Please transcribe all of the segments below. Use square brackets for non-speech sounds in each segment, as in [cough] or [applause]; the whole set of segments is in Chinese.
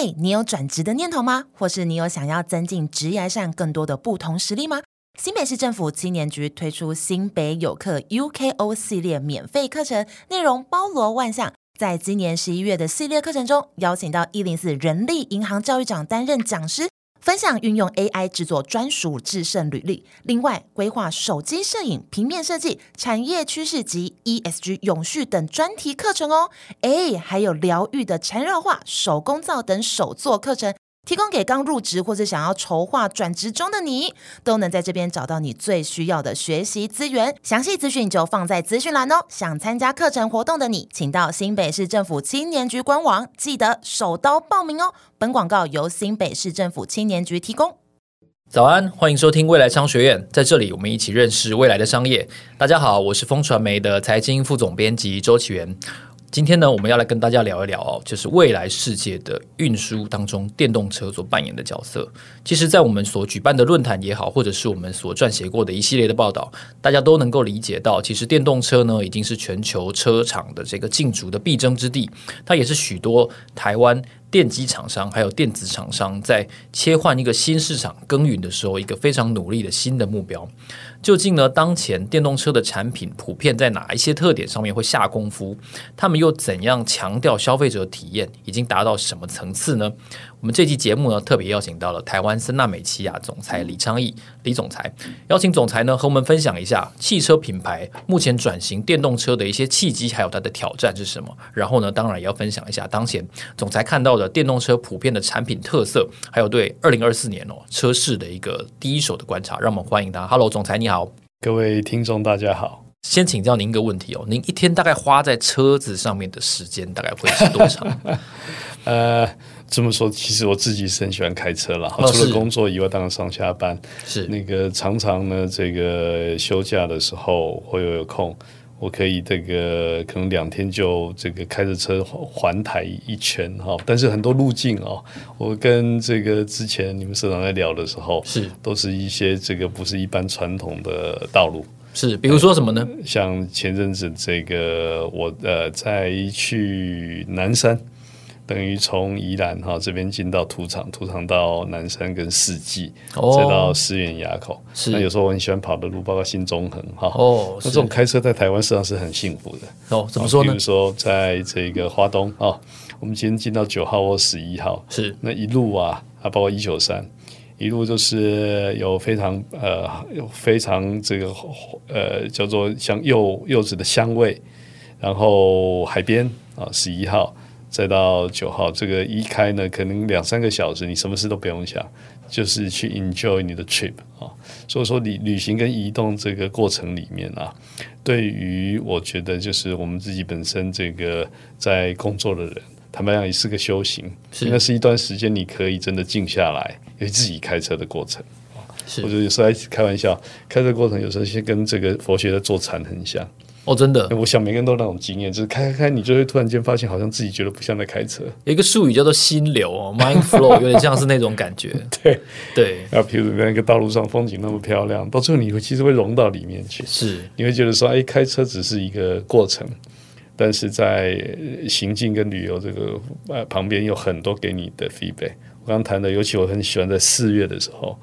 嘿，你有转职的念头吗？或是你有想要增进职业上更多的不同实力吗？新北市政府青年局推出新北有课 UKO 系列免费课程，内容包罗万象。在今年十一月的系列课程中，邀请到一零四人力银行教育长担任讲师。分享运用 AI 制作专属制胜履历，另外规划手机摄影、平面设计、产业趋势及 ESG 永续等专题课程哦。诶，还有疗愈的缠绕画、手工皂等手作课程。提供给刚入职或者想要筹划转职中的你，都能在这边找到你最需要的学习资源。详细资讯就放在资讯栏哦。想参加课程活动的你，请到新北市政府青年局官网，记得手刀报名哦。本广告由新北市政府青年局提供。早安，欢迎收听未来商学院，在这里我们一起认识未来的商业。大家好，我是风传媒的财经副总编辑周启源。今天呢，我们要来跟大家聊一聊哦，就是未来世界的运输当中，电动车所扮演的角色。其实，在我们所举办的论坛也好，或者是我们所撰写过的一系列的报道，大家都能够理解到，其实电动车呢，已经是全球车厂的这个竞逐的必争之地。它也是许多台湾电机厂商还有电子厂商在切换一个新市场耕耘的时候，一个非常努力的新的目标。究竟呢，当前电动车的产品普遍在哪一些特点上面会下功夫？他们又怎样强调消费者体验？已经达到什么层次呢？我们这期节目呢，特别邀请到了台湾森纳美奇亚总裁李昌义李总裁，邀请总裁呢和我们分享一下汽车品牌目前转型电动车的一些契机，还有它的挑战是什么。然后呢，当然也要分享一下当前总裁看到的电动车普遍的产品特色，还有对二零二四年哦车市的一个第一手的观察。让我们欢迎他。Hello，总裁你好，各位听众大家好。先请教您一个问题哦，您一天大概花在车子上面的时间大概会是多长？[laughs] [laughs] 呃。这么说，其实我自己是很喜欢开车了。除了工作以外，当然上下班是那个常常呢，这个休假的时候，我有有空，我可以这个可能两天就这个开着车环台一圈哈。但是很多路径哦，我跟这个之前你们社长在聊的时候，是都是一些这个不是一般传统的道路，是比如说什么呢？像前阵子这个我呃在去南山。等于从宜兰哈这边进到土场，土场到南山跟四季，哦、再到思源垭口。是那有时候我很喜欢跑的路，包括新中横哈。哦，那这种开车在台湾实际上是很幸福的。哦，怎么说呢？比如说在这个花东啊，我们今天进到九号或十一号，是那一路啊，啊，包括一九三，一路就是有非常呃有非常这个呃叫做像柚柚子的香味，然后海边啊，十一号。再到九号，这个一开呢，可能两三个小时，你什么事都不用想，就是去 enjoy 你的 trip 啊。所以说，旅旅行跟移动这个过程里面啊，对于我觉得就是我们自己本身这个在工作的人，坦白讲也是个修行，是那是一段时间你可以真的静下来，因为自己开车的过程我觉得有时候还开玩笑，开车过程有时候先跟这个佛学的坐禅很像。哦，真的，我想每个人都那种经验，就是开开开，你就会突然间发现，好像自己觉得不像在开车。有一个术语叫做心流哦，mind flow，[laughs] 有点像是那种感觉。对 [laughs] 对，然后譬如那个道路上风景那么漂亮，到最后你会其实会融到里面去。是，你会觉得说，哎，开车只是一个过程，但是在行进跟旅游这个呃旁边有很多给你的 feedback。我刚谈的，尤其我很喜欢在四月的时候。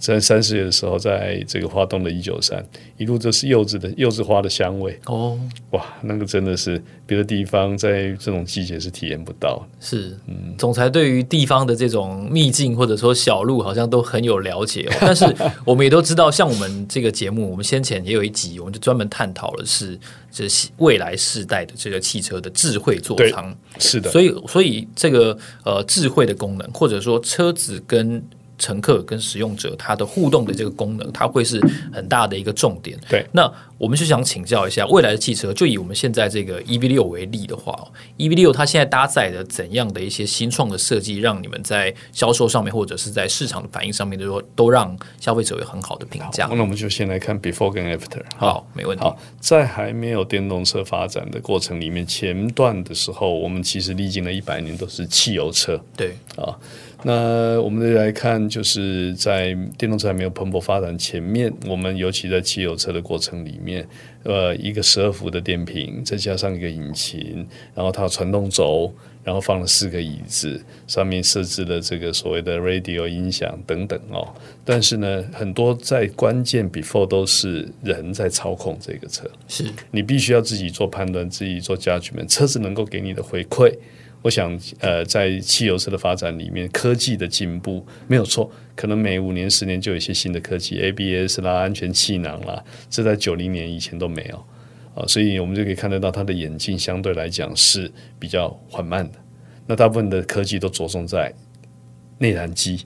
在三四月的时候，在这个花东的一九三，一路都是柚子的柚子花的香味哦，哇，那个真的是别的地方在这种季节是体验不到。是，嗯，总裁对于地方的这种秘境或者说小路，好像都很有了解哦。但是 [laughs] 我们也都知道，像我们这个节目，我们先前也有一集，我们就专门探讨了是这未来世代的这个汽车的智慧座舱。是的，所以所以这个呃智慧的功能，或者说车子跟乘客跟使用者他的互动的这个功能，它会是很大的一个重点。对，那我们就想请教一下，未来的汽车，就以我们现在这个 EV 六为例的话，EV 六它现在搭载的怎样的一些新创的设计，让你们在销售上面或者是在市场的反应上面，都说都让消费者有很好的评价。那我们就先来看 Before 跟 After。好，没问题。好，在还没有电动车发展的过程里面，前段的时候，我们其实历经了一百年都是汽油车。对啊。那我们来看，就是在电动车还没有蓬勃发展前面，我们尤其在汽油车的过程里面，呃，一个十二伏的电瓶，再加上一个引擎，然后它有传动轴，然后放了四个椅子，上面设置了这个所谓的 radio 音响等等哦。但是呢，很多在关键 before 都是人在操控这个车，是你必须要自己做判断，自己做 judgment，车子能够给你的回馈。我想，呃，在汽油车的发展里面，科技的进步没有错，可能每五年、十年就有一些新的科技，ABS 啦、安全气囊啦，这在九零年以前都没有啊，所以我们就可以看得到它的演进相对来讲是比较缓慢的。那大部分的科技都着重在内燃机。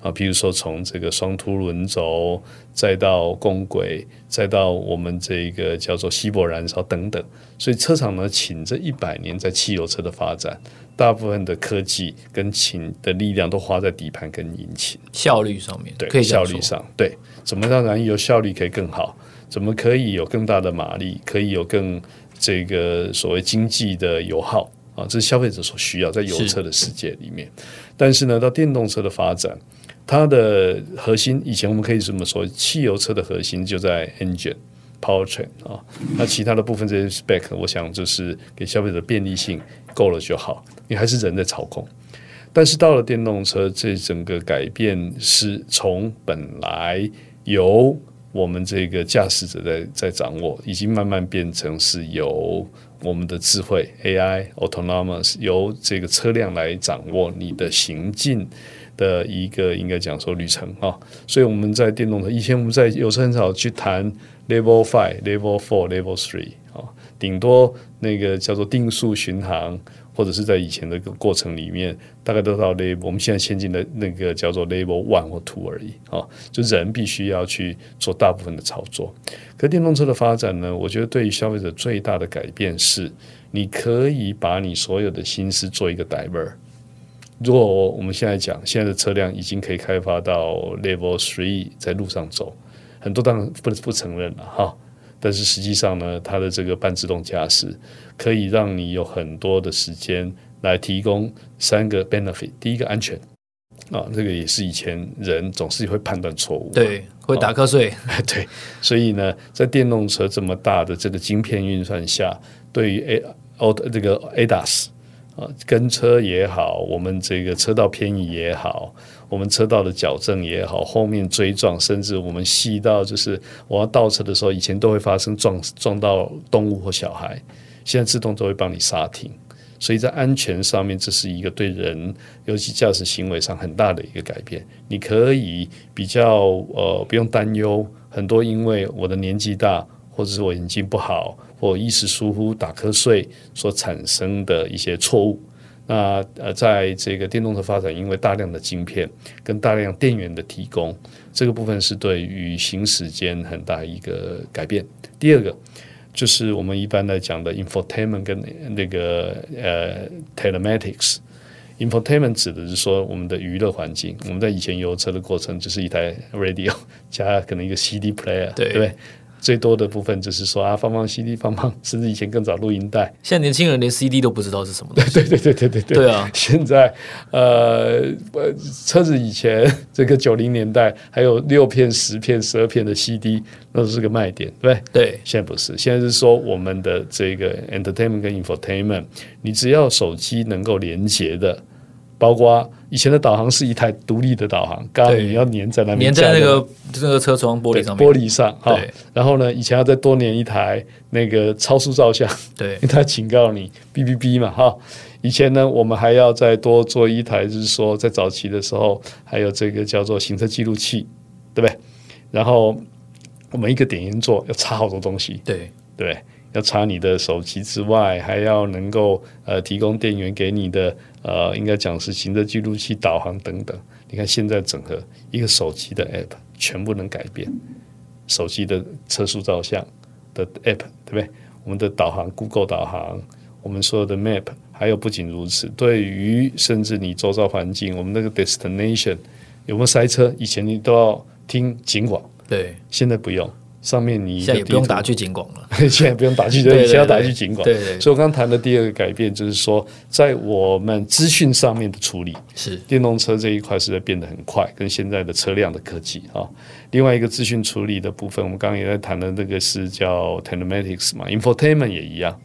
啊，比如说从这个双凸轮轴，再到共轨，再到我们这个叫做稀薄燃烧等等，所以车厂呢，请这一百年在汽油车的发展，大部分的科技跟请的力量都花在底盘跟引擎效率上面，对，可以效率上，对，怎么让燃油效率可以更好？怎么可以有更大的马力？可以有更这个所谓经济的油耗啊？这是消费者所需要在油车的世界里面。但是呢，到电动车的发展。它的核心，以前我们可以这么说，汽油车的核心就在 engine powertrain 啊，那其他的部分这些 spec，我想就是给消费者便利性够了就好，你还是人在操控。但是到了电动车，这整个改变是从本来由我们这个驾驶者在在掌握，已经慢慢变成是由我们的智慧 AI autonomous 由这个车辆来掌握你的行进。的一个应该讲说旅程啊，所以我们在电动车以前我们在油车很少去谈 level five、level four、level three 啊，顶多那个叫做定速巡航，或者是在以前的个过程里面，大概都到 level 我们现在先进的那个叫做 level one 或 two 而已啊，就人必须要去做大部分的操作。可电动车的发展呢，我觉得对于消费者最大的改变是，你可以把你所有的心思做一个 diver。如果我们现在讲，现在的车辆已经可以开发到 Level Three，在路上走，很多当然不不承认了哈。但是实际上呢，它的这个半自动驾驶可以让你有很多的时间来提供三个 benefit。第一个安全啊，这个也是以前人总是会判断错误，对，会打瞌睡，[laughs] 对。所以呢，在电动车这么大的这个晶片运算下，对于 A O 这个 ADAS。啊，跟车也好，我们这个车道偏移也好，我们车道的矫正也好，后面追撞，甚至我们细到就是我要倒车的时候，以前都会发生撞撞到动物或小孩，现在自动都会帮你刹停。所以在安全上面，这是一个对人，尤其驾驶行为上很大的一个改变。你可以比较呃不用担忧很多，因为我的年纪大，或者是我眼睛不好。或一时疏忽打瞌睡所产生的一些错误，那呃，在这个电动车发展，因为大量的晶片跟大量电源的提供，这个部分是对于行驶间很大一个改变。第二个就是我们一般来讲的 infotainment 跟那个呃 telematics。infotainment 指的是说我们的娱乐环境。我们在以前油车的过程就是一台 radio 加可能一个 CD player，对，对不对？最多的部分就是说啊，放放 CD，放放，[laughs] 甚至以前更早录音带。现在年轻人连 CD 都不知道是什么东西。[laughs] 对对对对对对。对啊，现在呃，车子以前这个九零年代还有六片、十片、十二片的 CD，那都是个卖点，对？对。现在不是，现在是说我们的这个 entertainment 跟 infotainment，你只要手机能够连接的。包括以前的导航是一台独立的导航，刚刚你要粘在那边，粘在那个那个车窗玻璃上面，玻璃上哈。然后呢，以前要再多粘一台那个超速照相，对，因为它警告你哔哔哔嘛哈。以前呢，我们还要再多做一台，就是说在早期的时候，还有这个叫做行车记录器，对不对？然后我们一个点烟座要插好多东西，对对。要插你的手机之外，还要能够呃提供电源给你的呃，应该讲是行车记录器、导航等等。你看现在整合一个手机的 app 全部能改变，手机的车速照相的 app 对不对？我们的导航 Google 导航，我们所有的 map，还有不仅如此，对于甚至你周遭环境，我们那个 destination 有没有塞车，以前你都要听警广，对，现在不用。上面你现在也不用打去警广了，[laughs] 现在不用打去，对，现在要打去警广。对，对对。所以我刚刚谈的第二个改变就是说，在我们资讯上面的处理，是电动车这一块是在变得很快，跟现在的车辆的科技啊。另外一个资讯处理的部分，我们刚刚也在谈的那个是叫 telematics 嘛，infotainment 也一样。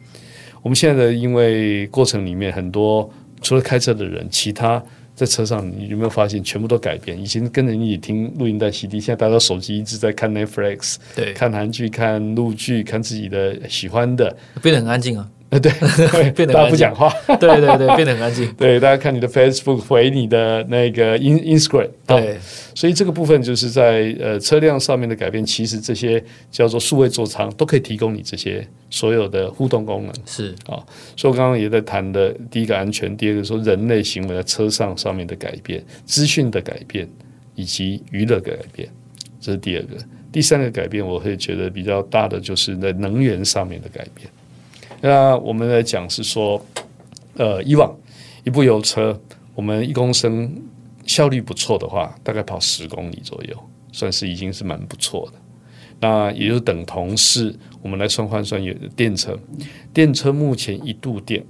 我们现在的因为过程里面很多除了开车的人，其他。在车上，你有没有发现全部都改变？以前跟着你一起听录音带 CD，现在大家手机一直在看 Netflix，对，看韩剧、看陆剧、看自己的喜欢的，变得很安静啊。对，[laughs] 变得大家不讲话，[laughs] 对对对，变得很安静。[laughs] 对，大家看你的 Facebook 回你的那个 In Instagram，对，所以这个部分就是在呃车辆上面的改变，其实这些叫做数位座舱都可以提供你这些所有的互动功能。是啊，所以我刚刚也在谈的第一个安全，第二个说人类行为在车上上面的改变、资讯的改变以及娱乐的改变，这是第二个。第三个改变，我会觉得比较大的就是在能源上面的改变。那我们来讲是说，呃，以往一部油车，我们一公升效率不错的话，大概跑十公里左右，算是已经是蛮不错的。那也就等同是我们来算换算，有电车，电车目前一度电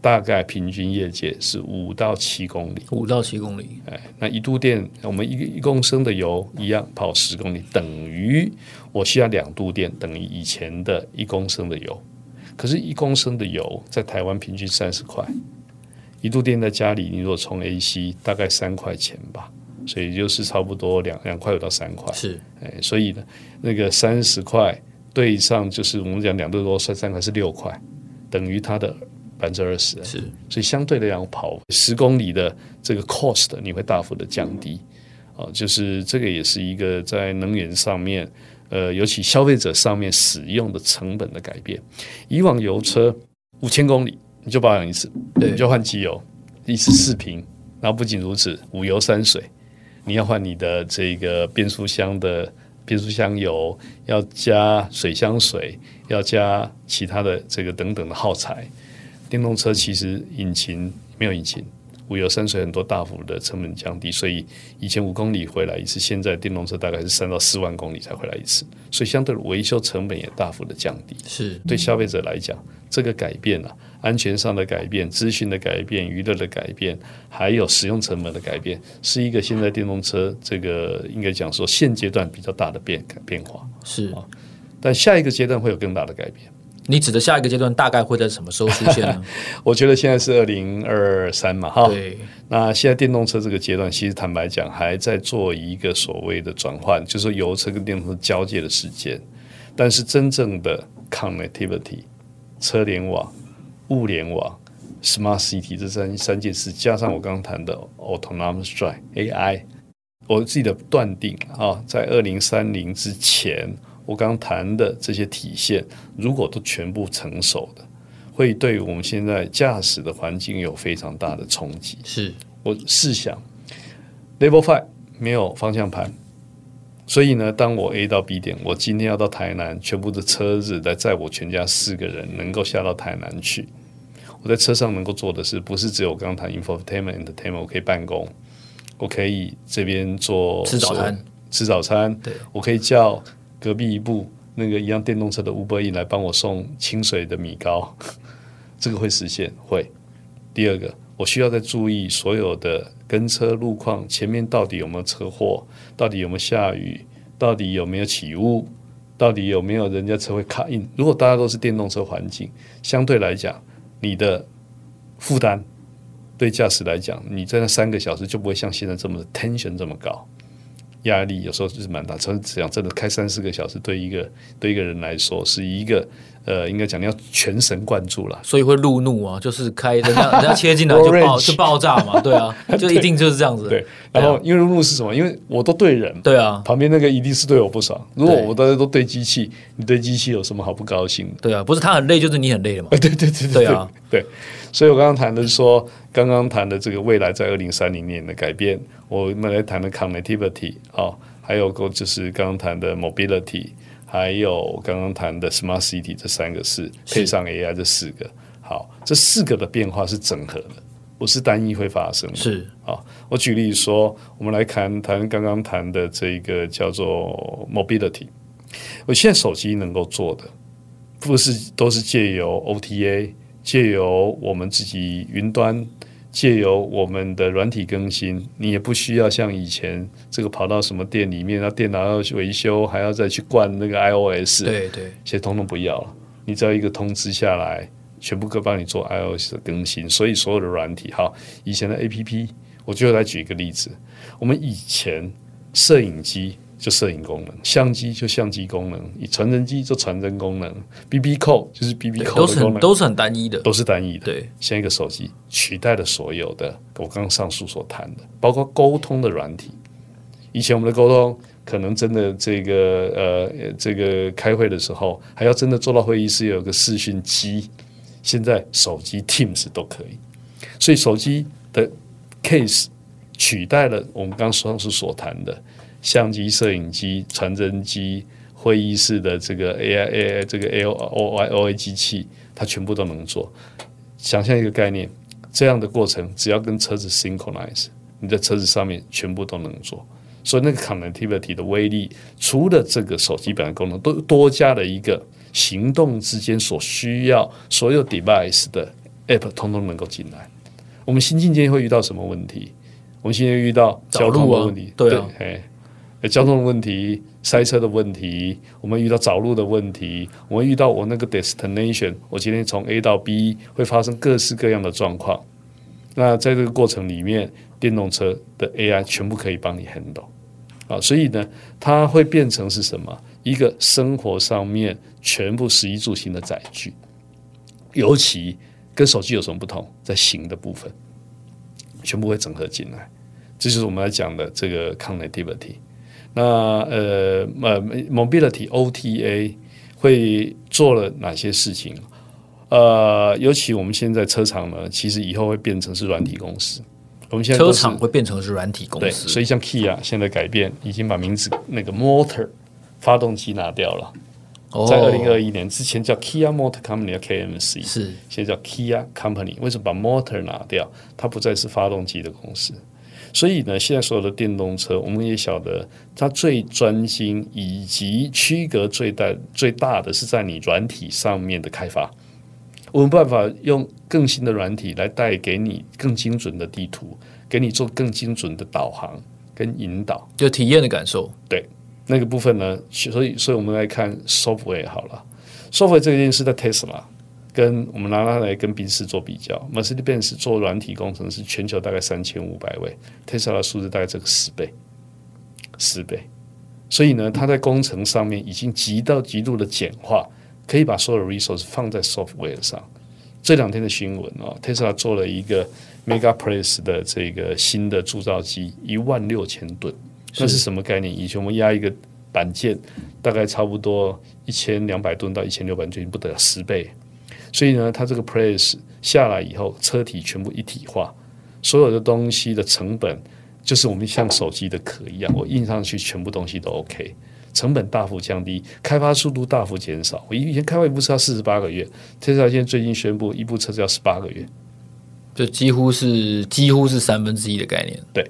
大概平均业界是五到七公里，五到七公里。哎，那一度电，我们一一公升的油一样跑十公里，等于我需要两度电，等于以前的一公升的油。可是，一公升的油在台湾平均三十块，一度电在家里，你如果充 AC，大概三块钱吧，所以就是差不多两两块五到三块。是，哎，所以呢，那个三十块对上就是我们讲两度多算三块是六块，等于它的百分之二十。是，所以相对来讲，跑十公里的这个 cost 你会大幅的降低。啊、哦，就是这个也是一个在能源上面。呃，尤其消费者上面使用的成本的改变，以往油车五千公里你就保养一次，你就换机油，一次四瓶。然后不仅如此，五油三水，你要换你的这个变速箱的变速箱油，要加水箱水，要加其他的这个等等的耗材。电动车其实引擎没有引擎。五油三水，很多大幅的成本降低，所以以前五公里回来一次，现在电动车大概是三到四万公里才回来一次，所以相对的维修成本也大幅的降低。是对消费者来讲，这个改变啊，安全上的改变、资讯的改变、娱乐的改变，还有使用成本的改变，是一个现在电动车这个应该讲说现阶段比较大的变改变化。是啊，但下一个阶段会有更大的改变。你指的下一个阶段大概会在什么时候出现呢？[laughs] 我觉得现在是二零二三嘛，哈。对。那现在电动车这个阶段，其实坦白讲，还在做一个所谓的转换，就是油车跟电动车交界的时间。但是真正的 connectivity、车联网、物联网、smart city 这三三件事，加上我刚刚谈的 autonomous drive AI，我自己的断定啊，在二零三零之前。我刚谈的这些体现，如果都全部成熟的，会对我们现在驾驶的环境有非常大的冲击。是我试想，Level Five 没有方向盘，所以呢，当我 A 到 B 点，我今天要到台南，全部的车子来载我全家四个人，能够下到台南去。我在车上能够做的是，不是只有我刚谈 Infotainment Entertainment，我可以办公，我可以这边做吃早餐，吃早餐，对，我可以叫。隔壁一部那个一样电动车的 Uber E 来帮我送清水的米糕，[laughs] 这个会实现会。第二个，我需要再注意所有的跟车路况，前面到底有没有车祸，到底有没有下雨，到底有没有起雾，到底有没有人家车会卡印。如果大家都是电动车环境，相对来讲，你的负担对驾驶来讲，你在那三个小时就不会像现在这么 tension 这么高。压力有时候就是蛮大，真这样真的开三四个小时，对一个对一个人来说是一个呃，应该讲你要全神贯注了，所以会路怒啊，就是开人家 [laughs] 人家切进来就爆就爆炸嘛，对啊，[laughs] 就一定就是这样子。对，然后因为路怒是什么？因为我都对人，对啊，旁边那个一定是对我不爽。如果我大家都对机器，你对机器有什么好不高兴的？对啊，不是他很累，就是你很累了嘛。[laughs] 对对对对对啊，对。所以我刚刚谈的是说，刚刚谈的这个未来在二零三零年的改变，我们来谈的 connectivity 啊。还有个就是刚刚谈的 mobility，还有刚刚谈的 smart city 这三个是配上 AI 这四个，好，这四个的变化是整合的，不是单一会发生的。是啊，我举例说，我们来谈谈刚刚谈的这个叫做 mobility，我现在手机能够做的，不是都是借由 OTA，借由我们自己云端，借由我们的软体更新，你也不需要像以前这个跑到什么店里面，那电脑要去维修，还要再去灌那个 iOS。对对，现在通通不要了，你只要一个通知下来，全部都帮你做 iOS 的更新。所以所有的软体，好，以前的 APP，我就来举一个例子，我们以前摄影机。就摄影功能，相机就相机功能，以传真机就传真功能，B B 扣就是 B B 扣的功能，都是很都是很单一的，都是单一的。对，像一个手机取代了所有的我刚刚上述所谈的，包括沟通的软体。以前我们的沟通可能真的这个呃这个开会的时候，还要真的坐到会议室有个视讯机，现在手机 Teams 都可以，所以手机的 case 取代了我们刚刚上述所谈的。相机、摄影机、传真机、会议室的这个 AI、AI 这个 L O I O A 机器，它全部都能做。想象一个概念，这样的过程只要跟车子 synchronize，你在车子上面全部都能做。所以那个 connectivity 的威力，除了这个手机本来功能，都多加了一个行动之间所需要所有 device 的 app，通通能够进来。我们新进间会遇到什么问题？我们现在遇到交通的问题，对啊，对交通的问题、塞车的问题，我们遇到找路的问题，我们遇到我那个 destination，我今天从 A 到 B 会发生各式各样的状况。那在这个过程里面，电动车的 AI 全部可以帮你 handle 啊，所以呢，它会变成是什么？一个生活上面全部食衣住行的载具。尤其跟手机有什么不同？在行的部分，全部会整合进来。这就是我们来讲的这个 connectivity。那呃呃，mobility OTA 会做了哪些事情？呃，尤其我们现在车厂呢，其实以后会变成是软体公司。我们现在车厂会变成是软体公司，所以像 Kia 现在改变，已经把名字那个 Motor 发动机拿掉了。哦、在二零二一年之前叫 Kia Motor Company KMC，是现在叫 Kia Company。为什么把 Motor 拿掉？它不再是发动机的公司。所以呢，现在所有的电动车，我们也晓得，它最专心以及区隔最大最大的是在你软体上面的开发。我们办法用更新的软体来带给你更精准的地图，给你做更精准的导航跟引导，就体验的感受。对那个部分呢，所以所以我们来看 software 好了，software 这件事在 Tesla。跟我们拿它来跟宾士做比较，Mercedes-Benz 做软体工程师，全球大概三千五百位，Tesla 的数字大概这个十倍，十倍。所以呢，它在工程上面已经极到极度的简化，可以把所有的 resource 放在 software 上。这两天的新闻啊，Tesla 做了一个 Megapress 的这个新的铸造机，一万六千吨，那是什么概念？以前我们压一个板件，大概差不多一千两百吨到一千六百吨，不得了，十倍。所以呢，它这个 press 下来以后，车体全部一体化，所有的东西的成本就是我们像手机的壳一样，我印上去，全部东西都 OK，成本大幅降低，开发速度大幅减少。我以前开发一部车要四十八个月，特斯拉现在最近宣布一部车子要十八个月，就几乎是几乎是三分之一的概念。对，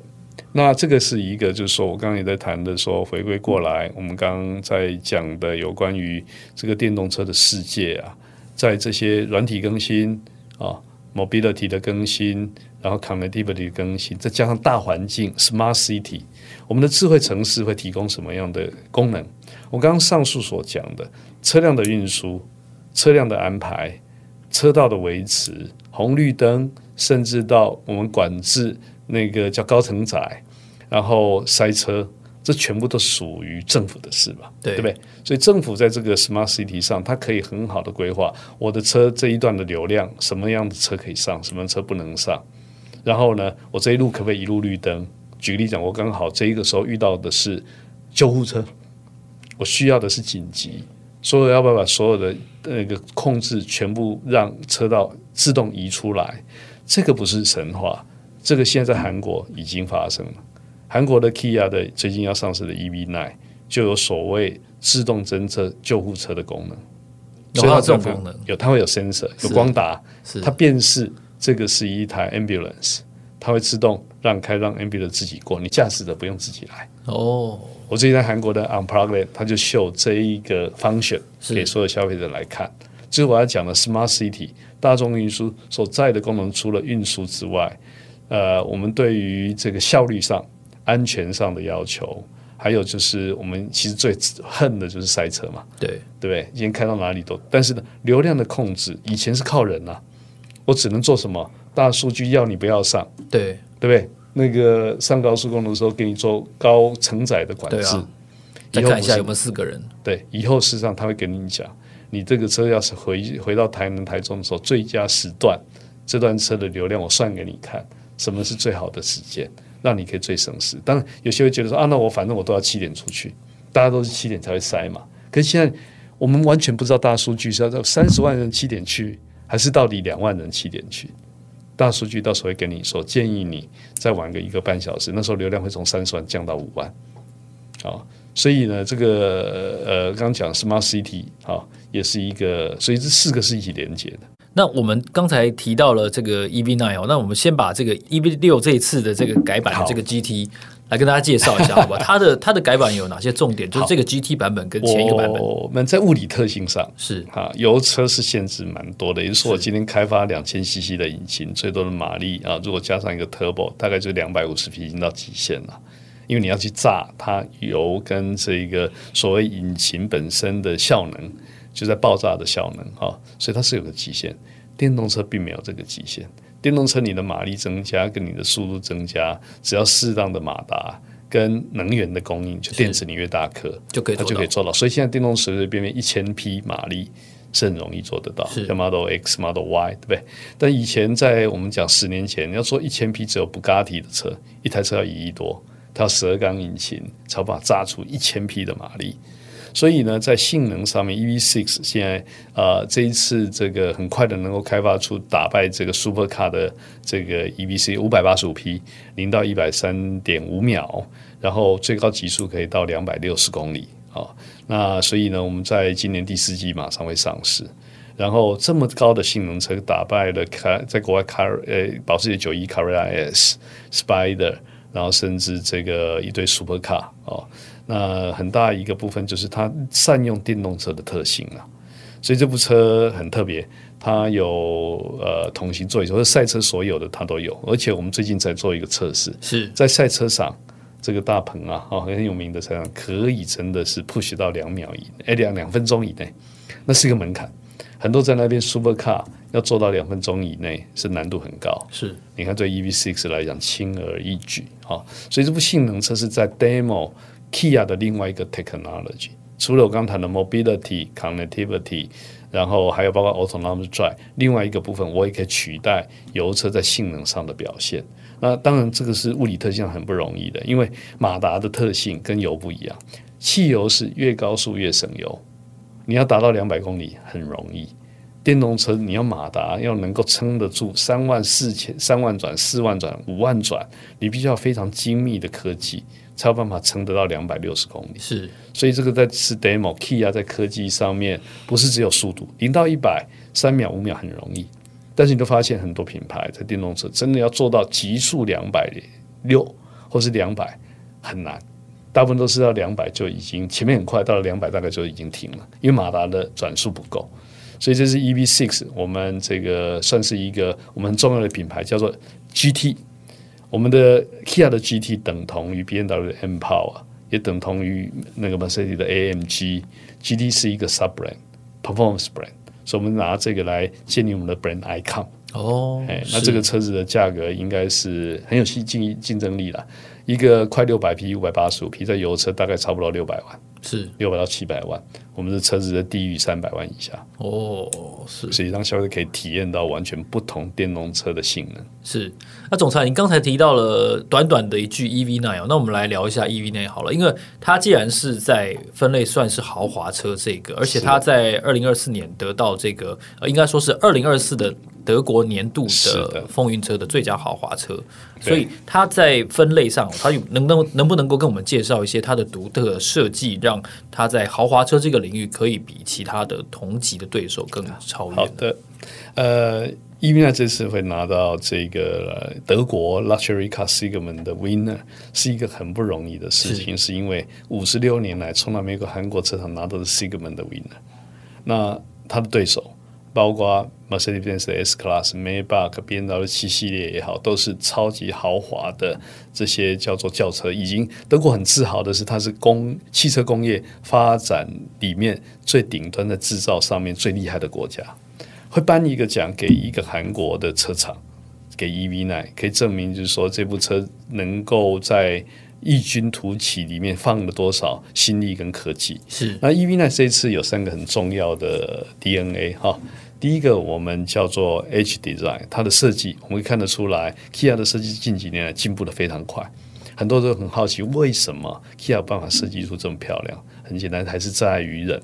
那这个是一个，就是说我刚刚也在谈的，说回归过来，我们刚刚在讲的有关于这个电动车的世界啊。在这些软体更新啊，mobility 的更新，然后 connectivity 更新，再加上大环境 smart city，我们的智慧城市会提供什么样的功能？我刚刚上述所讲的车辆的运输、车辆的安排、车道的维持、红绿灯，甚至到我们管制那个叫高承载，然后塞车。这全部都属于政府的事吧，对，对不对？所以政府在这个 smart city 上，它可以很好的规划我的车这一段的流量，什么样的车可以上，什么车不能上。然后呢，我这一路可不可以一路绿灯？举个例讲，我刚好这一个时候遇到的是救护车，我需要的是紧急，所以要不要把所有的那个控制全部让车道自动移出来？这个不是神话，这个现在在韩国已经发生了。韩国的 Kia 的最近要上市的 EV9 就有所谓自动侦测救护车的功能，有它这种功能，有它会有 sensor，有光达，它辨识这个是一台 ambulance，它会自动让开，让 ambulance 自己过，你驾驶的不用自己来。哦，我最近在韩国的 Unplugged，它就秀这一个 function 给所有消费者来看。就是我要讲的 Smart City 大众运输所在的功能，除了运输之外，呃，我们对于这个效率上、安全上的要求，还有就是我们其实最恨的就是塞车嘛，对对不对？今天开到哪里都，但是呢，流量的控制以前是靠人啊，我只能做什么？大数据要你不要上，对对不对？那个上高速公路的时候给你做高承载的管制，啊、再看一下有没有四个人。对，以后事实上他会跟你讲。你这个车要是回回到台南、台中的时候，最佳时段，这段车的流量我算给你看，什么是最好的时间，让你可以最省时。当然，有些会觉得说啊，那我反正我都要七点出去，大家都是七点才会塞嘛。可是现在我们完全不知道大数据是要到三十万人七点去，还是到底两万人七点去。大数据到时候会跟你说，建议你再晚个一个半小时，那时候流量会从三十万降到五万。好，所以呢，这个呃，刚讲 Smart City 好。也是一个，所以这四个是一起连接的。那我们刚才提到了这个 EV9 哦，那我们先把这个 EV 六这一次的这个改版的这个 GT 来跟大家介绍一下，[laughs] 好吧？它的它的改版有哪些重点？就是这个 GT 版本跟前一个版本，我们在物理特性上是啊，油车是限制蛮多的。也就是说，我今天开发两千 CC 的引擎，最多的马力啊，如果加上一个 Turbo，大概就两百五十匹已经到极限了。因为你要去炸它油跟这个所谓引擎本身的效能。就在爆炸的效能哈，所以它是有个极限。电动车并没有这个极限。电动车你的马力增加跟你的速度增加，只要适当的马达跟能源的供应，就电池你越大颗就可以它就可以做到。所以现在电动车随随便便一千匹马力是很容易做得到，像 Model X、Model Y 对不对？但以前在我们讲十年前，你要说一千匹只有布加迪的车，一台车要一亿多，它要十二缸引擎才把它炸出一千匹的马力。所以呢，在性能上面，EV6 现在呃这一次这个很快的能够开发出打败这个 Supercar 的这个 E V C 五百八十五匹，零到一百三点五秒，然后最高极速可以到两百六十公里啊、哦。那所以呢，我们在今年第四季马上会上市。然后这么高的性能车打败了卡在国外卡呃保时捷九一 Carera S Spider，然后甚至这个一堆 Supercar、哦。那很大一个部分就是它善用电动车的特性啊，所以这部车很特别，它有呃同型座椅，或者赛车所有的它都有，而且我们最近在做一个测试，是。在赛车上这个大鹏啊，哦很有名的车上可以真的是 push 到两秒以内，哎两两分钟以内，那是一个门槛，很多在那边 super car 要做到两分钟以内是难度很高，是。你看对 EV6 来讲轻而易举啊，所以这部性能车是在 demo。Kia 的另外一个 technology，除了我刚谈的 mobility、connectivity，然后还有包括 autonomous drive，另外一个部分我也可以取代油车在性能上的表现。那当然这个是物理特性很不容易的，因为马达的特性跟油不一样。汽油是越高速越省油，你要达到两百公里很容易。电动车你要马达要能够撑得住三万四千、三万转、四万转、五万转，你必须要非常精密的科技。才有办法撑得到两百六十公里，是，所以这个在是 demo key 啊在科技上面不是只有速度，零到一百三秒五秒很容易，但是你都发现很多品牌在电动车真的要做到极速两百六或是两百很难，大部分都是到两百就已经前面很快，到了两百大概就已经停了，因为马达的转速不够，所以这是 EV6，我们这个算是一个我们很重要的品牌叫做 GT。我们的 Kia 的 GT 等同于 BMW 的 M Power，也等同于那个 Mercedes 的 AMG。GT 是一个 sub brand，performance brand，所以我们拿这个来建立我们的 brand icon。哦，哎，那这个车子的价格应该是很有竞竞竞争力了。一个快六百匹，五百八十五匹，在油车大概差不多六百万，是六百到七百万。我们的车子在低于三百万以下。哦，是，所以让消费者可以体验到完全不同电动车的性能。是，那总裁，您刚才提到了短短的一句 EV9，那我们来聊一下 EV9 好了，因为它既然是在分类算是豪华车这个，而且它在二零二四年得到这个，呃，应该说是二零二四的。德国年度的。风云车的最佳豪华车，所以它在分类上，它有能能能不能够跟我们介绍一些它的独特设计，让它在豪华车这个领域可以比其他的同级的对手更超越？好的，呃伊维娜这次会拿到这个德国 Luxury Car Segment 的 Winner，是一个很不容易的事情，是，是因为五十六年来从来没有韩国车厂拿到的 Segment 的 Winner。那他的对手包括 Mercedes-Benz 的 S-Class、Maybach、BMW 七系列也好，都是超级豪华的这些叫做轿车。已经德国很自豪的是，它是工汽车工业发展里面最顶端的制造上面最厉害的国家。会颁一个奖给一个韩国的车厂，给 EV9，可以证明就是说这部车能够在异军突起里面放了多少心力跟科技。是，那 EV9 这一次有三个很重要的 DNA 哈，第一个我们叫做 H Design，它的设计我们可以看得出来，Kia 的设计近几年来进步得非常快，很多人很好奇为什么 Kia 有办法设计出这么漂亮？很简单，还是在于人。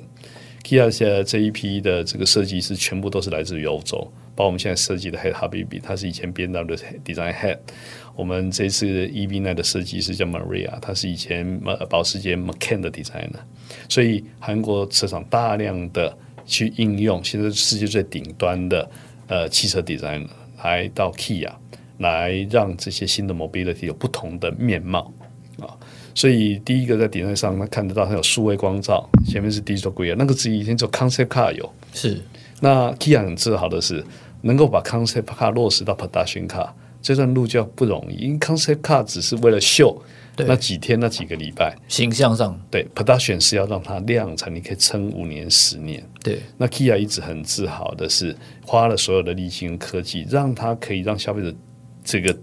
Kia 现在这一批的这个设计师全部都是来自于欧洲，包括我们现在设计的 Head Habibi，他是以前 BMW 的 Design Head。我们这次 EV9 的设计师叫 Maria，他是以前保时捷 Macan 的 Designer。所以韩国车厂大量的去应用现在世界最顶端的呃汽车 Designer 来到 Kia，来让这些新的 Mobility 有不同的面貌啊。所以第一个在顶端上，他看得到它有数位光照，前面是 Digital Gear，那个只以前做 Concept Car 有。是，那 Kia 很自豪的是，能够把 Concept Car 落实到 Production Car，这段路就不容易，因为 Concept Car 只是为了秀那几天那几个礼拜形象上，对 Production 是要让它量产，你可以撑五年十年。对，那 Kia 一直很自豪的是，花了所有的力气跟科技，让它可以让消费者这个。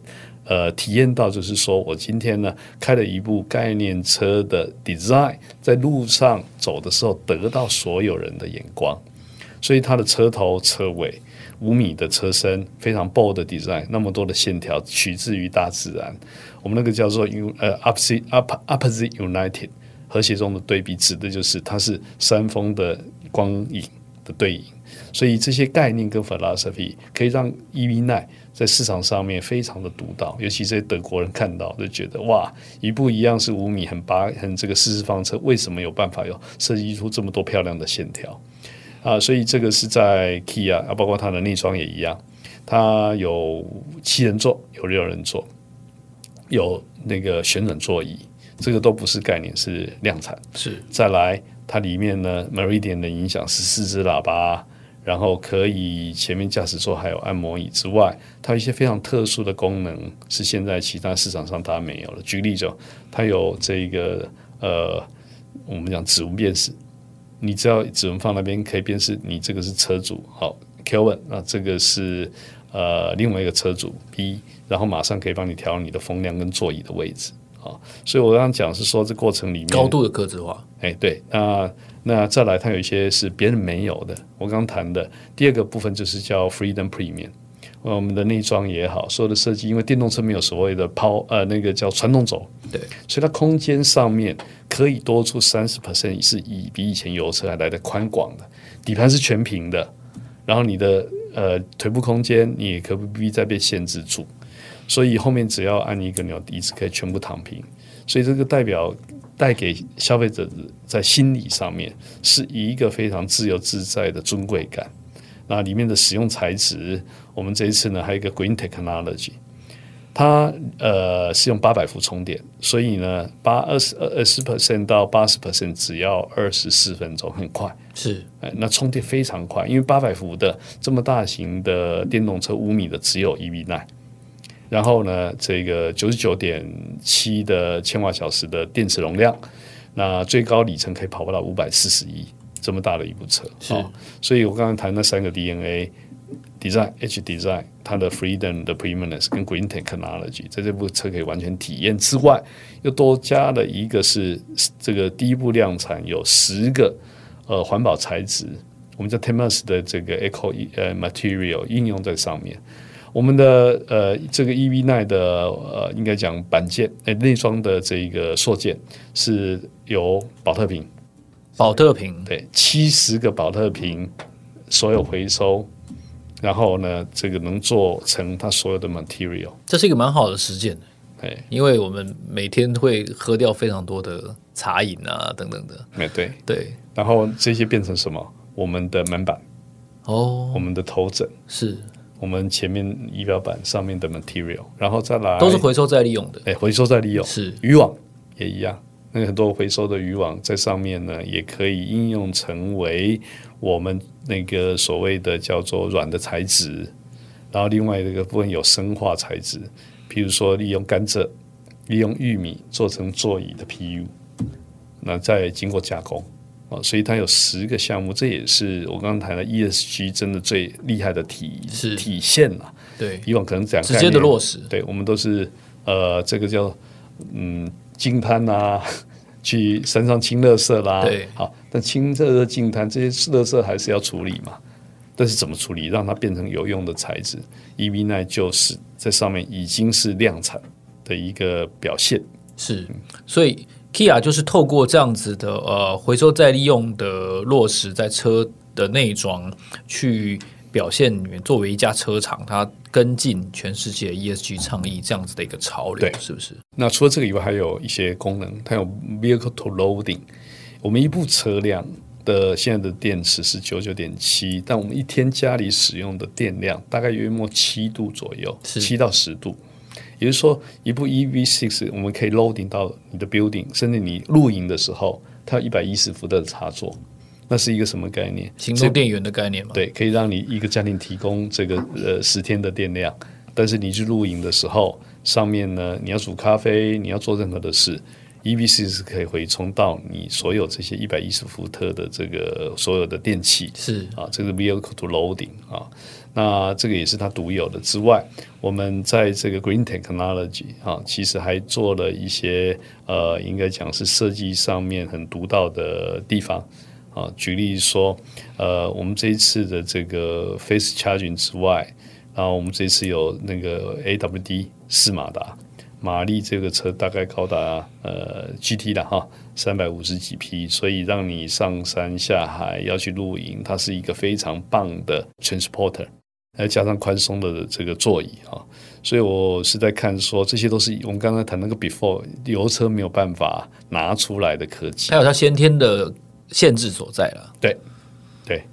呃，体验到就是说，我今天呢开了一部概念车的 design，在路上走的时候得到所有人的眼光，所以它的车头车尾五米的车身非常 bold 的 design，那么多的线条取自于大自然，我们那个叫做 u 呃 opposite opposite united 和谐中的对比，指的就是它是山峰的光影的对应，所以这些概念跟 philosophy 可以让 EV9。在市场上面非常的独到，尤其这些德国人看到就觉得哇，一部一样是五米很八很这个四四方车，为什么有办法有设计出这么多漂亮的线条啊？所以这个是在 Kia 啊，包括它的内装也一样，它有七人座，有六人座，有那个旋转座椅，这个都不是概念，是量产。是再来，它里面呢，Meridian 的影响十四支喇叭。然后可以前面驾驶座还有按摩椅之外，它有一些非常特殊的功能，是现在其他市场上它没有了。举例就，它有这个呃，我们讲指纹辨识，你只要指纹放那边可以辨识你这个是车主，好，Kelvin，那这个是呃另外一个车主 B，然后马上可以帮你调你的风量跟座椅的位置，啊，所以我刚刚讲是说这过程里面高度的个制化，哎，对，那。那再来，它有一些是别人没有的。我刚谈的第二个部分就是叫 Freedom Premium，我们的内装也好，所有的设计，因为电动车没有所谓的抛呃那个叫传动轴，对，所以它空间上面可以多出三十 percent，是以比以前油车还来的宽广的。底盘是全平的，然后你的呃腿部空间你也可不必再被限制住，所以后面只要按一个钮，椅子可以全部躺平，所以这个代表。带给消费者在心理上面是一个非常自由自在的尊贵感。那里面的使用材质，我们这一次呢还有一个 Green Technology，它呃是用八百伏充电，所以呢八二十二十 percent 到八十 percent 只要二十四分钟，很快。是，哎那充电非常快，因为八百伏的这么大型的电动车五米的只有 EV9。然后呢，这个九十九点七的千瓦小时的电池容量，那最高里程可以跑不到五百四十一，这么大的一部车。是，哦，所以我刚刚谈那三个 DNA design H design，它的 freedom 的 preeminence 跟 green technology，在这部车可以完全体验。之外，又多加了一个是这个第一步量产有十个呃环保材质，我们叫 Temas 的这个 eco 呃 material 应用在上面。我们的呃，这个 EV9 的呃，应该讲板件诶，内装的这个塑件是由宝特瓶，宝特瓶。对，七十个宝特瓶，所有回收，然后呢，这个能做成它所有的 material，这是一个蛮好的实践的，哎，因为我们每天会喝掉非常多的茶饮啊等等的，哎，对。对，然后这些变成什么？我们的门板，哦，我们的头枕是。我们前面仪表板上面的 material，然后再来都是回收再利用的。哎，回收再利用。是。渔网也一样，那个很多回收的渔网在上面呢，也可以应用成为我们那个所谓的叫做软的材质。然后另外一个部分有生化材质，比如说利用甘蔗、利用玉米做成座椅的 PU，那再经过加工。啊，所以它有十个项目，这也是我刚刚谈的 ESG 真的最厉害的体是体现了。对，以往可能讲直接的落实，对我们都是呃，这个叫嗯净滩啊，[laughs] 去山上清垃圾啦。对，好，但清这个净滩这些垃圾还是要处理嘛。但是怎么处理，让它变成有用的材质？EV9 就是在上面已经是量产的一个表现。是，所以。Kia 就是透过这样子的呃回收再利用的落实在车的内装，去表现你们作为一家车厂，它跟进全世界 ESG 倡议这样子的一个潮流，是不是？那除了这个以外，还有一些功能，它有 Vehicle to Loading。我们一部车辆的现在的电池是九九点七，但我们一天家里使用的电量大概约莫七度左右，七到十度。也就是说，一部 EV6 我们可以 loading 到你的 building，甚至你露营的时候，它有一百一十伏的插座，那是一个什么概念？行动电源的概念吗？对，可以让你一个家庭提供这个呃十天的电量。但是你去露营的时候，上面呢，你要煮咖啡，你要做任何的事，EVC 是可以回充到你所有这些一百一十伏特的这个所有的电器。是啊，这个 vehicle to loading 啊。那这个也是它独有的。之外，我们在这个 Green Technology 啊，其实还做了一些呃，应该讲是设计上面很独到的地方啊。举例说，呃，我们这一次的这个 Face Charging 之外，然后我们这次有那个 AWD 四马达，马力这个车大概高达呃 GT 的哈。三百五十几匹，所以让你上山下海要去露营，它是一个非常棒的 transporter。再加上宽松的这个座椅啊，所以我是在看说，这些都是我们刚才谈那个 before 油车没有办法拿出来的科技，还有它先天的限制所在了。对，对，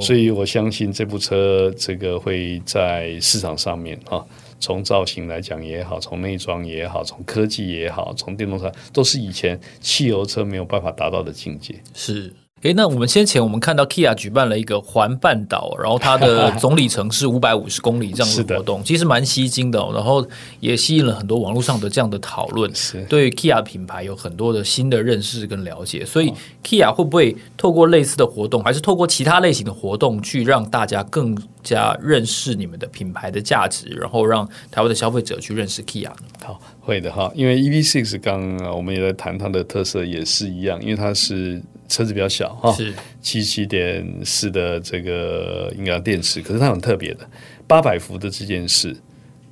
所以我相信这部车这个会在市场上面啊，从造型来讲也好，从内装也好，从科技也好，从电动车都是以前汽油车没有办法达到的境界。是。诶，那我们先前我们看到 Kia 举办了一个环半岛，[laughs] 然后它的总里程是五百五十公里这样的活动，其实蛮吸睛的，然后也吸引了很多网络上的这样的讨论，是对 Kia 品牌有很多的新的认识跟了解。所以 Kia 会不会透过类似的活动，还是透过其他类型的活动，去让大家更加认识你们的品牌的价值，然后让台湾的消费者去认识 Kia 呢？好，会的哈，因为 EV6 刚刚我们也在谈它的特色也是一样，因为它是。车子比较小哈，是七七点四的这个应该电池，可是它很特别的，八百伏的这件事，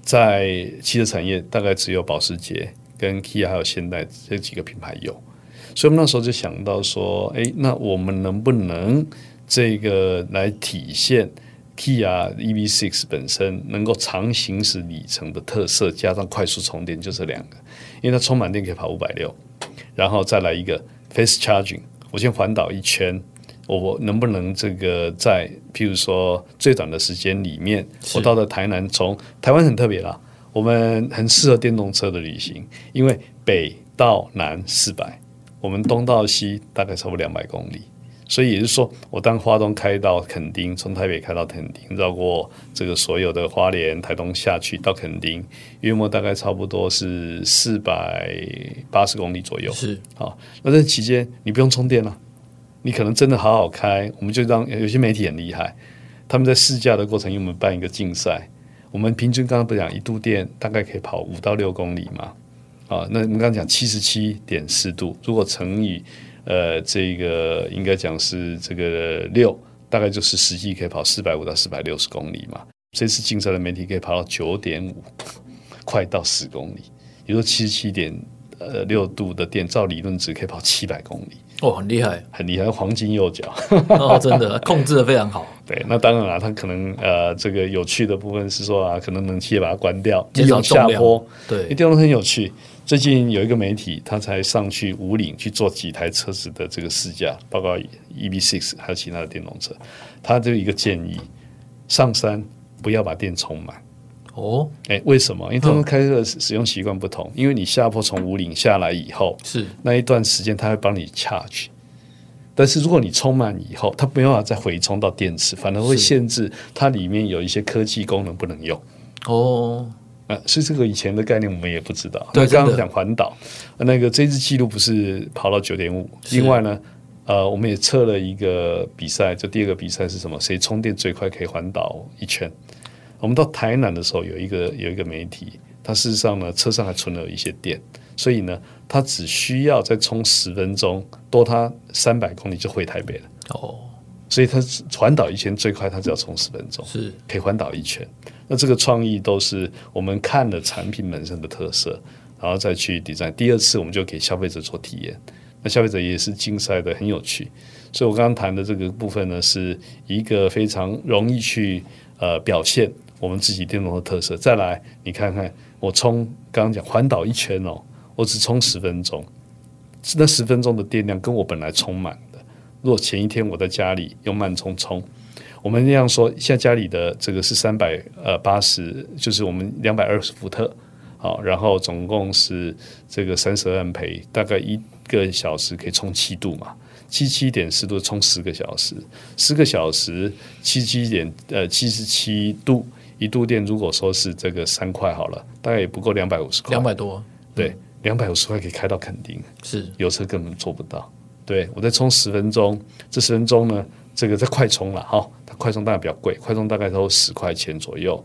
在汽车产业大概只有保时捷跟 Kia 还有现代这几个品牌有，所以我们那时候就想到说，哎，那我们能不能这个来体现 Kia EV6 本身能够长行驶里程的特色，加上快速充电，就这两个，因为它充满电可以跑五百六，然后再来一个 Fast Charging。我先环岛一圈，我能不能这个在譬如说最短的时间里面，我到了台南，从台湾很特别啦，我们很适合电动车的旅行，因为北到南四百，我们东到西大概差不多两百公里，所以也就是说，我当花东开到垦丁，从台北开到垦丁，绕过这个所有的花莲、台东下去到垦丁，约莫大概差不多是四百八十公里左右。是好，那这期间你不用充电了，你可能真的好好开。我们就让有些媒体很厉害，他们在试驾的过程，因为我们办一个竞赛，我们平均刚刚不讲一度电大概可以跑五到六公里嘛？啊，那我们刚刚讲七十七点四度，如果乘以呃，这个应该讲是这个六，大概就是实际可以跑四百五到四百六十公里嘛。这次竞赛的媒体可以跑到九点五，[laughs] 快到十公里。比如说七十七点呃六度的电，照理论值可以跑七百公里。哦，很厉害，很厉害，黄金右脚。[laughs] 哦，真的控制的非常好。[laughs] 对，那当然了，它可能呃，这个有趣的部分是说啊，可能冷气也把它关掉，减少下坡。对，因为电动车很有趣。最近有一个媒体，他才上去五岭去做几台车子的这个试驾，包括 EV6 还有其他的电动车。他就一个建议：上山不要把电充满。哦，哎，为什么？因为他们开车的使用习惯不同。因为你下坡从五岭下来以后，是那一段时间，他会帮你 charge。但是如果你充满以后，它没办法再回充到电池，反而会限制它里面有一些科技功能不能用。哦，啊，所以这个以前的概念我们也不知道。对，刚刚讲环岛，那个这次记录不是跑到九点五。另外呢，呃，我们也测了一个比赛，就第二个比赛是什么？谁充电最快可以环岛一圈？我们到台南的时候，有一个有一个媒体，他事实上呢，车上还存了一些电，所以呢，他只需要再充十分钟，多他三百公里就回台北了。哦，所以他环岛一圈最快，他只要充十分钟，是可以环岛一圈。那这个创意都是我们看了产品本身的特色，然后再去 design。第二次我们就给消费者做体验，那消费者也是竞赛的很有趣。所以我刚刚谈的这个部分呢，是一个非常容易去呃表现。我们自己电动的特色，再来你看看，我充刚刚讲环岛一圈哦，我只充十分钟，那十分钟的电量跟我本来充满的。如果前一天我在家里用慢充充，我们那样说，现在家里的这个是三百呃八十，就是我们两百二十伏特，好，然后总共是这个三十二安培，大概一个小时可以充七度嘛，七七点四度充十个小时，十个小时七七点呃七十七度。一度电如果说是这个三块好了，大概也不够两百五十块，两百多，对，两百五十块可以开到垦丁，是有车根本做不到。对，我再充十分钟，这十分钟呢，这个在快充了哈，它快充大概比较贵，快充大概都十块钱左右，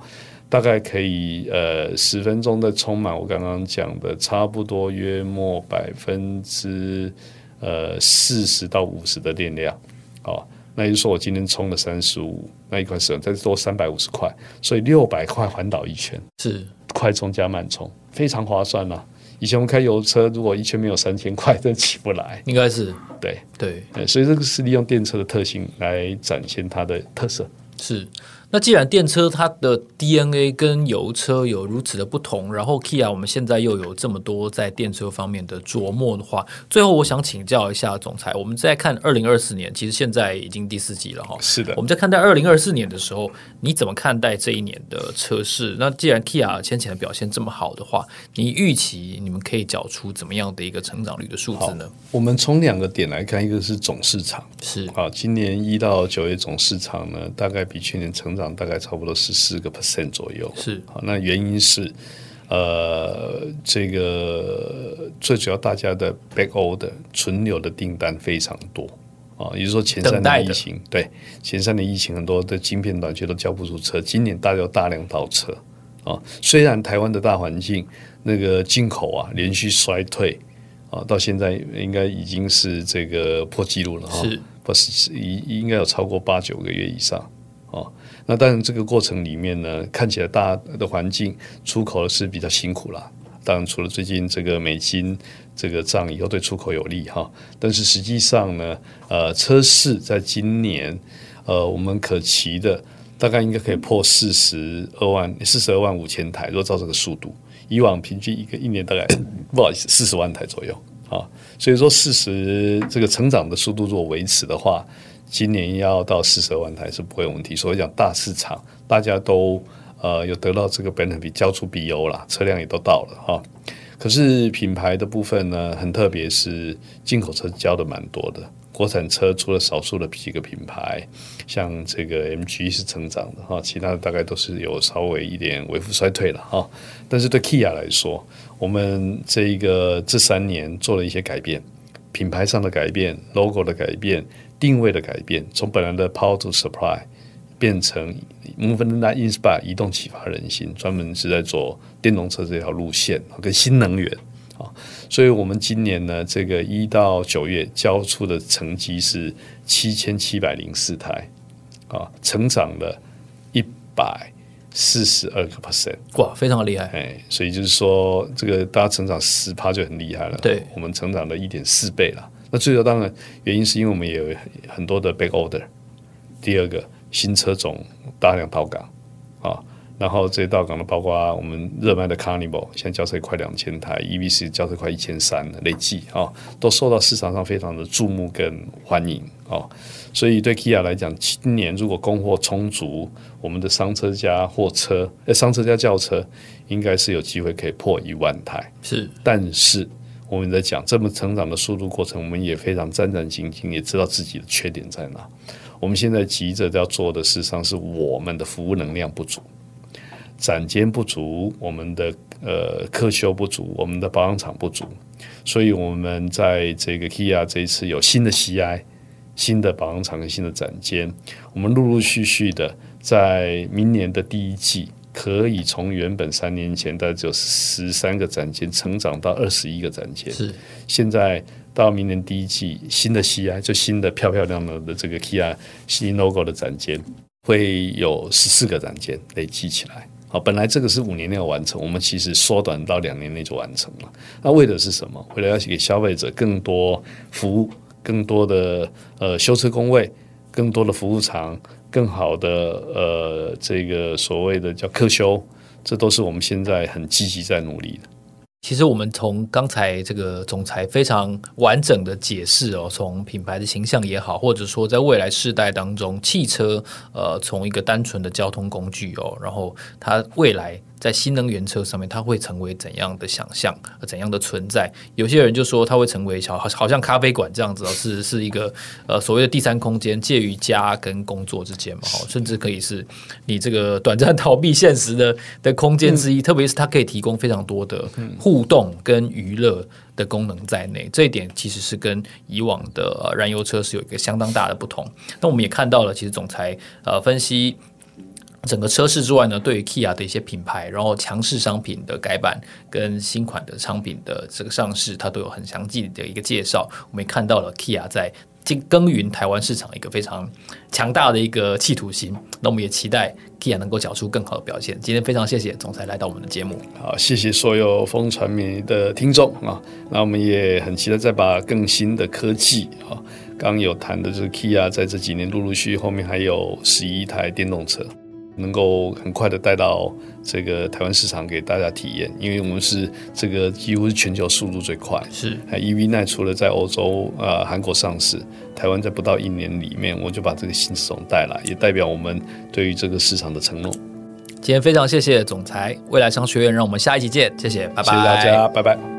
大概可以呃十分钟的充满，我刚刚讲的差不多约莫百分之呃四十到五十的电量，哦。那也就是说，我今天充了三十五，那一块是再多三百五十块，所以六百块环岛一圈是快充加慢充，非常划算啊。以前我们开油车，如果一圈没有三千块，真起不来。应该是对对，所以这个是利用电车的特性来展现它的特色。是。那既然电车它的 DNA 跟油车有如此的不同，然后 Kia 我们现在又有这么多在电车方面的琢磨的话，最后我想请教一下总裁，我们在看二零二四年，其实现在已经第四季了哈。是的，我们在看待二零二四年的时候，你怎么看待这一年的车市？那既然 Kia 先前的表现这么好的话，你预期你们可以缴出怎么样的一个成长率的数字呢？我们从两个点来看，一个是总市场是啊，今年一到九月总市场呢，大概比去年成长大概差不多十四个 percent 左右，是好。那原因是，呃，这个最主要大家的 back order 存留的订单非常多啊，也就是说前三年疫情，对前三年疫情很多的晶片短缺都交不出车，今年大家都大量倒车啊。虽然台湾的大环境那个进口啊连续衰退啊，到现在应该已经是这个破纪录了哈，是不是应应该有超过八九个月以上啊。那当然，这个过程里面呢，看起来大的环境出口是比较辛苦啦。当然，除了最近这个美金这个涨以后对出口有利哈，但是实际上呢，呃，车市在今年，呃，我们可期的大概应该可以破四十二万四十二万五千台。如果照这个速度，以往平均一个一年大概不好意思四十万台左右啊。所以说，四十这个成长的速度如果维持的话。今年要到四十万台是不会有问题。所以讲大市场，大家都呃有得到这个 benefit，交出 BO 了，车辆也都到了哈。可是品牌的部分呢，很特别，是进口车交的蛮多的。国产车除了少数的几个品牌，像这个 MG 是成长的哈，其他的大概都是有稍微一点微幅衰退了哈。但是对 Kia 来说，我们这一个这三年做了一些改变，品牌上的改变，logo 的改变。定位的改变，从本来的 Power to Supply 变成 Move and Inspire 移动启发人心，专门是在做电动车这条路线跟新能源啊。所以，我们今年呢，这个一到九月交出的成绩是七千七百零四台啊，成长了一百四十二个 percent，哇，非常厉害！哎，所以就是说，这个大家成长十趴就很厉害了。对，我们成长了一点四倍了。那最主要当然原因是因为我们也有很多的 back order。第二个新车种大量到港啊，然后这些到港的，包括我们热卖的 Carnival，现在交车快两千台，EVC 交车快一千三了，累计啊、哦，都受到市场上非常的注目跟欢迎啊。所以对 Kia 来讲，今年如果供货充足，我们的商车加货车，呃，商车加轿车，应该是有机会可以破一万台。是，但是我们在讲这么成长的速度过程，我们也非常战战兢兢，也知道自己的缺点在哪。我们现在急着要做的，事实上是我们的服务能量不足。展间不足，我们的呃客修不足，我们的保养厂不足，所以我们在这个 Kia 这一次有新的 CI、新的保养厂跟新的展间，我们陆陆续续的在明年的第一季，可以从原本三年前大概只有十三个展间，成长到二十一个展间。是，现在到明年第一季，新的 CI 就新的漂漂亮亮的这个 Kia 新 logo 的展间，会有十四个展间累积起来。好，本来这个是五年内要完成，我们其实缩短到两年内就完成了。那为的是什么？为了要给消费者更多服务，更多的呃修车工位，更多的服务场，更好的呃这个所谓的叫客修，这都是我们现在很积极在努力的。其实我们从刚才这个总裁非常完整的解释哦，从品牌的形象也好，或者说在未来世代当中，汽车呃从一个单纯的交通工具哦，然后它未来。在新能源车上面，它会成为怎样的想象，怎样的存在？有些人就说它会成为小，好像咖啡馆这样子哦，是 [laughs] 是一个呃所谓的第三空间，介于家跟工作之间嘛，甚至可以是你这个短暂逃避现实的的空间之一。嗯、特别是它可以提供非常多的互动跟娱乐的功能在内，这一点其实是跟以往的燃油车是有一个相当大的不同。那我们也看到了，其实总裁呃分析。整个车市之外呢，对于 Kia 的一些品牌，然后强势商品的改版跟新款的商品的这个上市，它都有很详细的一个介绍。我们也看到了 Kia 在耕耘台湾市场一个非常强大的一个企图心。那我们也期待 Kia 能够缴出更好的表现。今天非常谢谢总裁来到我们的节目。好，谢谢所有风传媒的听众啊。那我们也很期待再把更新的科技啊，刚有谈的就是 Kia 在这几年陆陆续续后面还有十一台电动车。能够很快的带到这个台湾市场给大家体验，因为我们是这个几乎是全球速度最快。是，EV9 除了在欧洲、呃韩国上市，台湾在不到一年里面，我就把这个新系统带来，也代表我们对于这个市场的承诺。今天非常谢谢总裁，未来商学院，让我们下一集见，谢谢，拜拜，谢谢大家，拜拜。